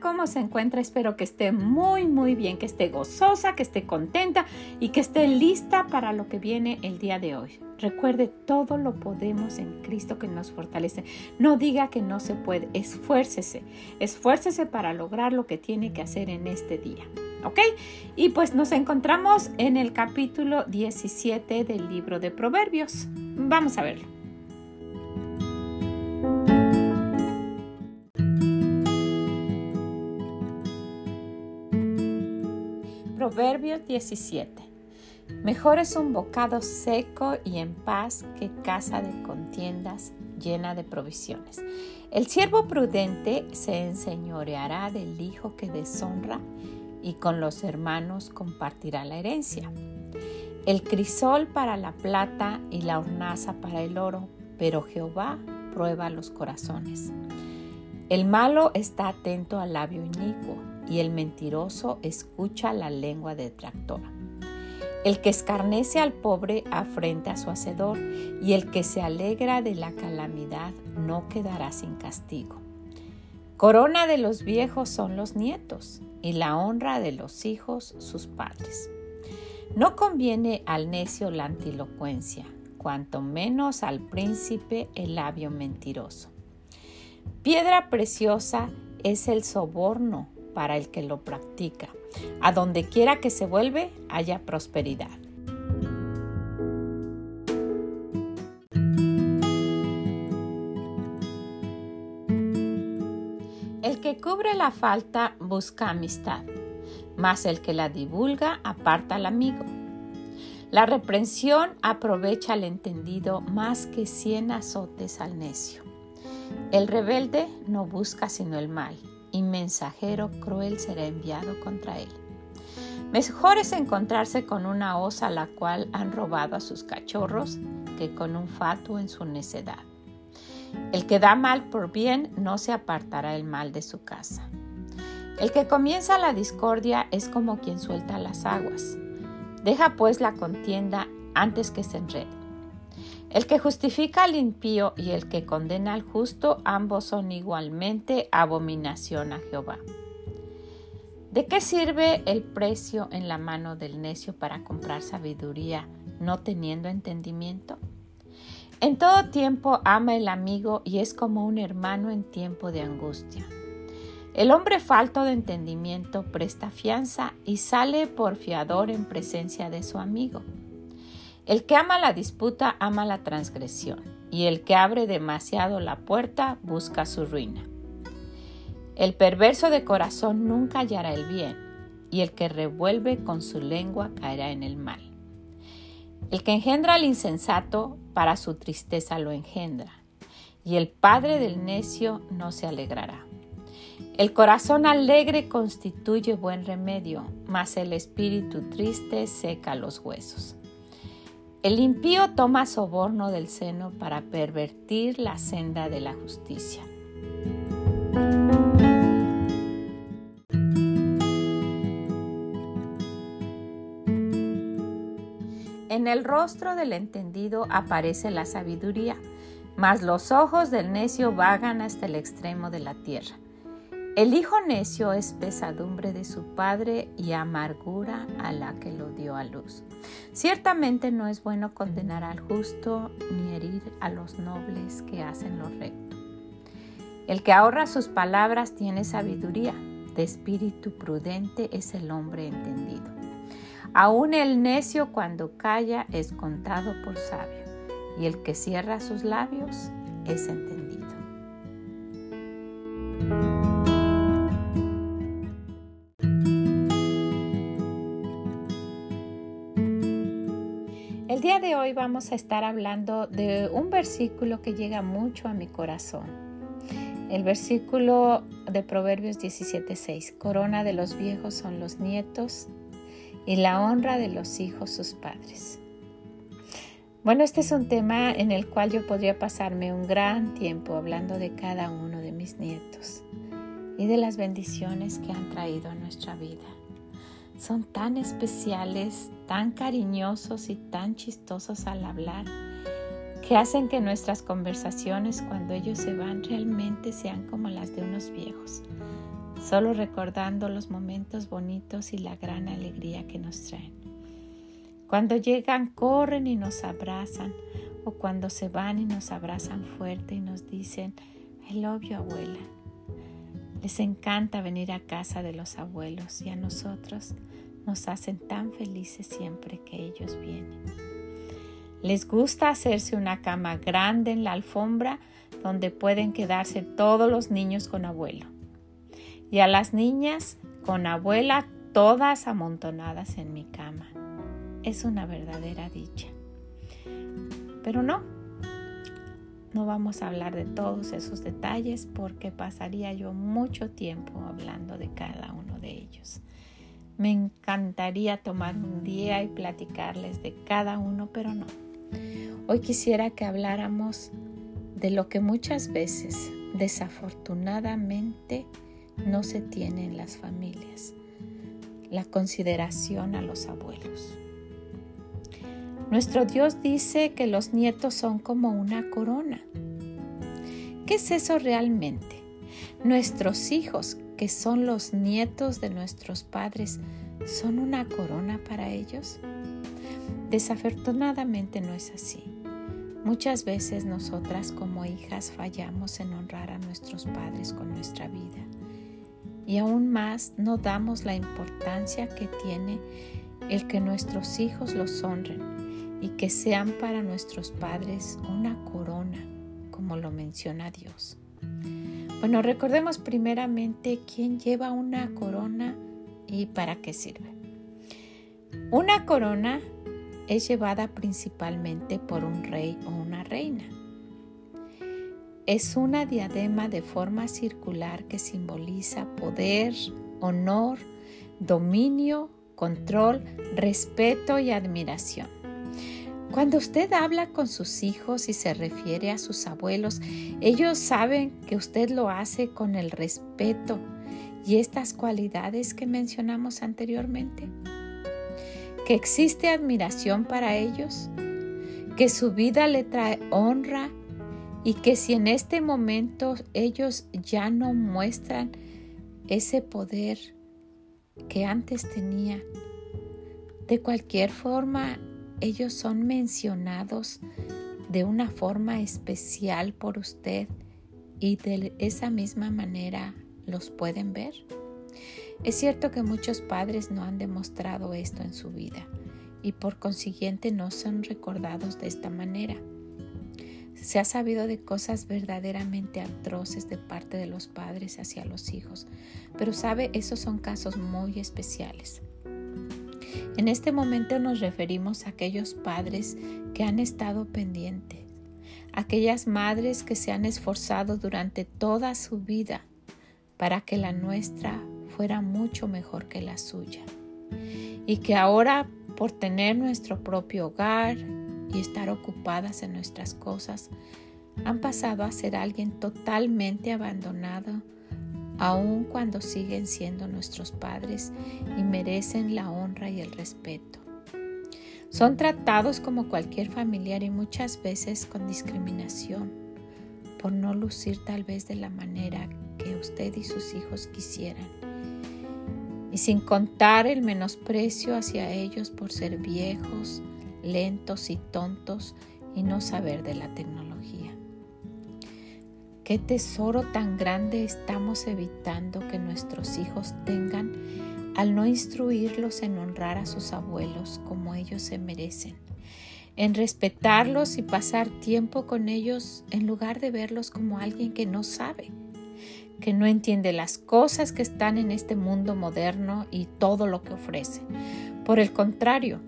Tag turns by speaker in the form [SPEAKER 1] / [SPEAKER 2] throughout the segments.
[SPEAKER 1] ¿Cómo se encuentra? Espero que esté muy, muy bien, que esté gozosa, que esté contenta y que esté lista para lo que viene el día de hoy. Recuerde, todo lo podemos en Cristo que nos fortalece. No diga que no se puede, esfuércese, esfuércese para lograr lo que tiene que hacer en este día. ¿Ok? Y pues nos encontramos en el capítulo 17 del libro de Proverbios. Vamos a verlo. Proverbios 17. Mejor es un bocado seco y en paz que casa de contiendas llena de provisiones. El siervo prudente se enseñoreará del hijo que deshonra y con los hermanos compartirá la herencia. El crisol para la plata y la hornaza para el oro, pero Jehová prueba los corazones. El malo está atento al labio inicuo y el mentiroso escucha la lengua detractora. El que escarnece al pobre afrenta a su hacedor, y el que se alegra de la calamidad no quedará sin castigo. Corona de los viejos son los nietos, y la honra de los hijos sus padres. No conviene al necio la antilocuencia, cuanto menos al príncipe el labio mentiroso. Piedra preciosa es el soborno para el que lo practica. A donde quiera que se vuelve, haya prosperidad. El que cubre la falta busca amistad, mas el que la divulga aparta al amigo. La reprensión aprovecha al entendido más que cien azotes al necio. El rebelde no busca sino el mal, y mensajero cruel será enviado contra él. Mejor es encontrarse con una osa la cual han robado a sus cachorros que con un fatuo en su necedad. El que da mal por bien no se apartará el mal de su casa. El que comienza la discordia es como quien suelta las aguas. Deja pues la contienda antes que se enrede. El que justifica al impío y el que condena al justo, ambos son igualmente abominación a Jehová. ¿De qué sirve el precio en la mano del necio para comprar sabiduría, no teniendo entendimiento? En todo tiempo ama el amigo y es como un hermano en tiempo de angustia. El hombre falto de entendimiento presta fianza y sale por fiador en presencia de su amigo. El que ama la disputa ama la transgresión, y el que abre demasiado la puerta busca su ruina. El perverso de corazón nunca hallará el bien, y el que revuelve con su lengua caerá en el mal. El que engendra al insensato, para su tristeza lo engendra, y el padre del necio no se alegrará. El corazón alegre constituye buen remedio, mas el espíritu triste seca los huesos. El impío toma soborno del seno para pervertir la senda de la justicia. En el rostro del entendido aparece la sabiduría, mas los ojos del necio vagan hasta el extremo de la tierra. El hijo necio es pesadumbre de su padre y amargura a la que lo dio a luz. Ciertamente no es bueno condenar al justo ni herir a los nobles que hacen lo recto. El que ahorra sus palabras tiene sabiduría, de espíritu prudente es el hombre entendido. Aún el necio cuando calla es contado por sabio, y el que cierra sus labios es entendido. Hoy vamos a estar hablando de un versículo que llega mucho a mi corazón. El versículo de Proverbios 17:6. Corona de los viejos son los nietos y la honra de los hijos sus padres. Bueno, este es un tema en el cual yo podría pasarme un gran tiempo hablando de cada uno de mis nietos y de las bendiciones que han traído a nuestra vida. Son tan especiales, tan cariñosos y tan chistosos al hablar que hacen que nuestras conversaciones cuando ellos se van realmente sean como las de unos viejos, solo recordando los momentos bonitos y la gran alegría que nos traen. Cuando llegan, corren y nos abrazan, o cuando se van y nos abrazan fuerte y nos dicen, I love you, abuela. Les encanta venir a casa de los abuelos y a nosotros nos hacen tan felices siempre que ellos vienen. Les gusta hacerse una cama grande en la alfombra donde pueden quedarse todos los niños con abuelo. Y a las niñas con abuela todas amontonadas en mi cama es una verdadera dicha. Pero no, no vamos a hablar de todos esos detalles porque pasaría yo mucho tiempo hablando de cada uno de ellos. Me encantaría tomar un día y platicarles de cada uno, pero no. Hoy quisiera que habláramos de lo que muchas veces, desafortunadamente, no se tiene en las familias, la consideración a los abuelos. Nuestro Dios dice que los nietos son como una corona. ¿Qué es eso realmente? Nuestros hijos, que son los nietos de nuestros padres, ¿son una corona para ellos? Desafortunadamente no es así. Muchas veces nosotras como hijas fallamos en honrar a nuestros padres con nuestra vida. Y aún más no damos la importancia que tiene el que nuestros hijos los honren y que sean para nuestros padres una corona, como lo menciona Dios. Bueno, recordemos primeramente quién lleva una corona y para qué sirve. Una corona es llevada principalmente por un rey o una reina. Es una diadema de forma circular que simboliza poder, honor, dominio, control, respeto y admiración. Cuando usted habla con sus hijos y se refiere a sus abuelos, ellos saben que usted lo hace con el respeto. Y estas cualidades que mencionamos anteriormente. Que existe admiración para ellos, que su vida le trae honra y que si en este momento ellos ya no muestran ese poder que antes tenían, de cualquier forma ellos son mencionados de una forma especial por usted y de esa misma manera los pueden ver. Es cierto que muchos padres no han demostrado esto en su vida y por consiguiente no son recordados de esta manera. Se ha sabido de cosas verdaderamente atroces de parte de los padres hacia los hijos, pero sabe, esos son casos muy especiales. En este momento nos referimos a aquellos padres que han estado pendientes, aquellas madres que se han esforzado durante toda su vida para que la nuestra fuera mucho mejor que la suya. Y que ahora, por tener nuestro propio hogar y estar ocupadas en nuestras cosas, han pasado a ser alguien totalmente abandonado aun cuando siguen siendo nuestros padres y merecen la honra y el respeto. Son tratados como cualquier familiar y muchas veces con discriminación por no lucir tal vez de la manera que usted y sus hijos quisieran. Y sin contar el menosprecio hacia ellos por ser viejos, lentos y tontos y no saber de la tecnología. ¿Qué tesoro tan grande estamos evitando que nuestros hijos tengan al no instruirlos en honrar a sus abuelos como ellos se merecen? En respetarlos y pasar tiempo con ellos en lugar de verlos como alguien que no sabe, que no entiende las cosas que están en este mundo moderno y todo lo que ofrece. Por el contrario,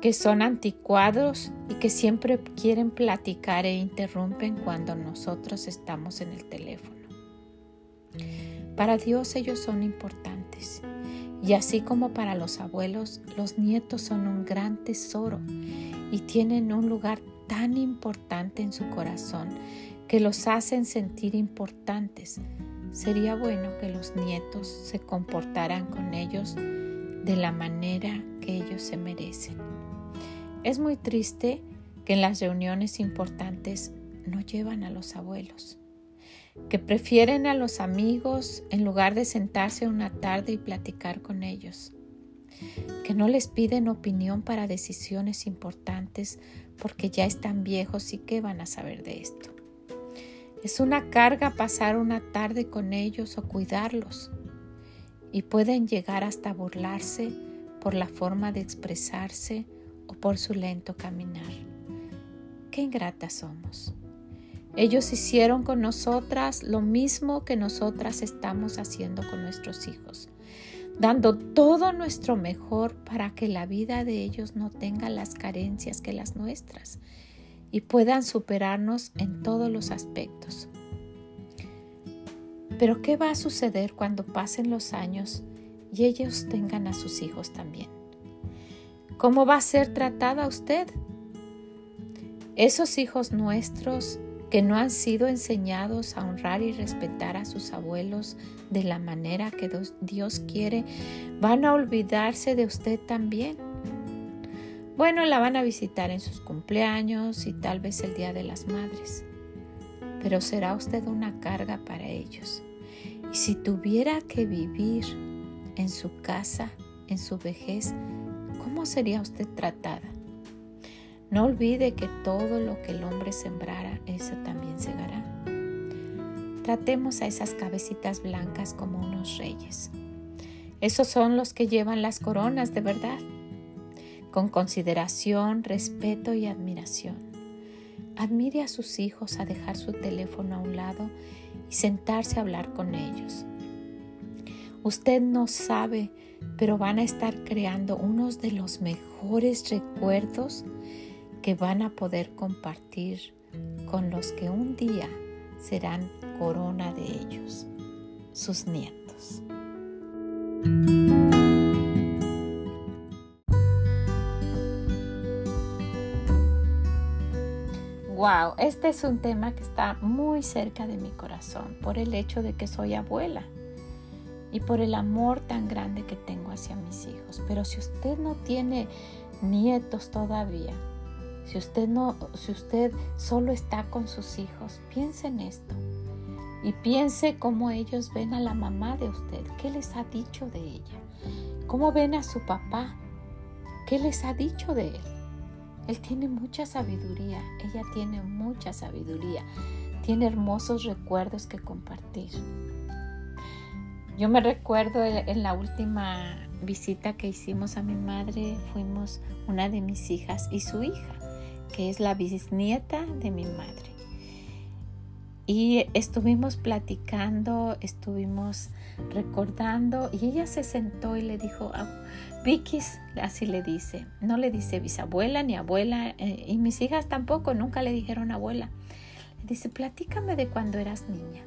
[SPEAKER 1] que son anticuados y que siempre quieren platicar e interrumpen cuando nosotros estamos en el teléfono. Para Dios ellos son importantes Y así como para los abuelos, los nietos son un gran tesoro y tienen un lugar tan importante en su corazón que los hacen sentir importantes. Sería bueno que los nietos se comportaran con ellos de la manera que ellos se merecen. Es muy triste que en las reuniones importantes no llevan a los abuelos que prefieren a los amigos en lugar de sentarse una tarde y platicar con ellos, que no les piden opinión para decisiones importantes porque ya están viejos y qué van a saber de esto. Es una carga pasar una tarde con ellos o cuidarlos y pueden llegar hasta burlarse por la forma de expresarse o por su lento caminar. Qué ingratas somos. Ellos hicieron con nosotras lo mismo que nosotras estamos haciendo con nuestros hijos, dando todo nuestro mejor para que la vida de ellos no tenga las carencias que las nuestras y puedan superarnos en todos los aspectos. Pero ¿qué va a suceder cuando pasen los años y ellos tengan a sus hijos también? ¿Cómo va a ser tratada usted? Esos hijos nuestros que no han sido enseñados a honrar y respetar a sus abuelos de la manera que Dios quiere, van a olvidarse de usted también. Bueno, la van a visitar en sus cumpleaños y tal vez el Día de las Madres, pero será usted una carga para ellos. Y si tuviera que vivir en su casa, en su vejez, ¿cómo sería usted tratada? No olvide que todo lo que el hombre sembrara, eso también segará. Tratemos a esas cabecitas blancas como unos reyes. Esos son los que llevan las coronas de verdad, con consideración, respeto y admiración. Admire a sus hijos a dejar su teléfono a un lado y sentarse a hablar con ellos. Usted no sabe, pero van a estar creando unos de los mejores recuerdos que van a poder compartir con los que un día serán corona de ellos, sus nietos. Wow, este es un tema que está muy cerca de mi corazón por el hecho de que soy abuela y por el amor tan grande que tengo hacia mis hijos. Pero si usted no tiene nietos todavía, si usted no, si usted solo está con sus hijos, piense en esto y piense cómo ellos ven a la mamá de usted, qué les ha dicho de ella, cómo ven a su papá, qué les ha dicho de él. Él tiene mucha sabiduría, ella tiene mucha sabiduría, tiene hermosos recuerdos que compartir. Yo me recuerdo en la última visita que hicimos a mi madre, fuimos una de mis hijas y su hija que es la bisnieta de mi madre. Y estuvimos platicando, estuvimos recordando y ella se sentó y le dijo, a Vicky, así le dice, no le dice bisabuela ni abuela eh, y mis hijas tampoco, nunca le dijeron abuela. Le dice, platícame de cuando eras niña.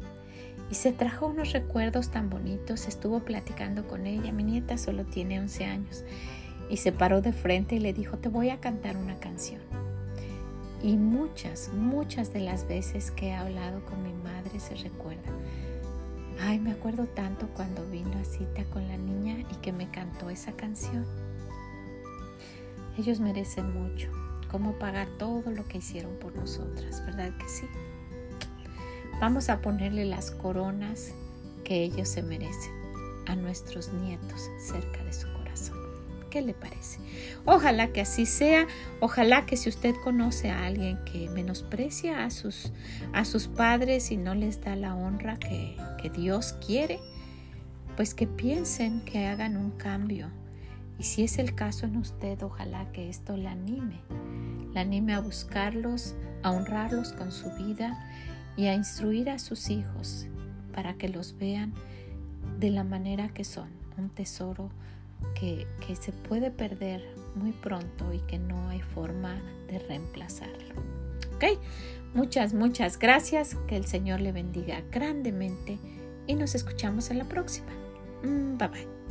[SPEAKER 1] Y se trajo unos recuerdos tan bonitos, estuvo platicando con ella, mi nieta solo tiene 11 años, y se paró de frente y le dijo, te voy a cantar una canción. Y muchas, muchas de las veces que he hablado con mi madre se recuerda. Ay, me acuerdo tanto cuando vino a cita con la niña y que me cantó esa canción. Ellos merecen mucho. ¿Cómo pagar todo lo que hicieron por nosotras? ¿Verdad que sí? Vamos a ponerle las coronas que ellos se merecen a nuestros nietos cerca de su ¿Qué le parece? Ojalá que así sea. Ojalá que si usted conoce a alguien que menosprecia a sus, a sus padres y no les da la honra que, que Dios quiere, pues que piensen que hagan un cambio. Y si es el caso en usted, ojalá que esto la anime. La anime a buscarlos, a honrarlos con su vida y a instruir a sus hijos para que los vean de la manera que son, un tesoro que, se puede perder muy pronto y que no hay forma de reemplazarlo. ¿Ok? Muchas, muchas gracias. Que el Señor le bendiga grandemente y nos escuchamos en la próxima. Mm, bye bye.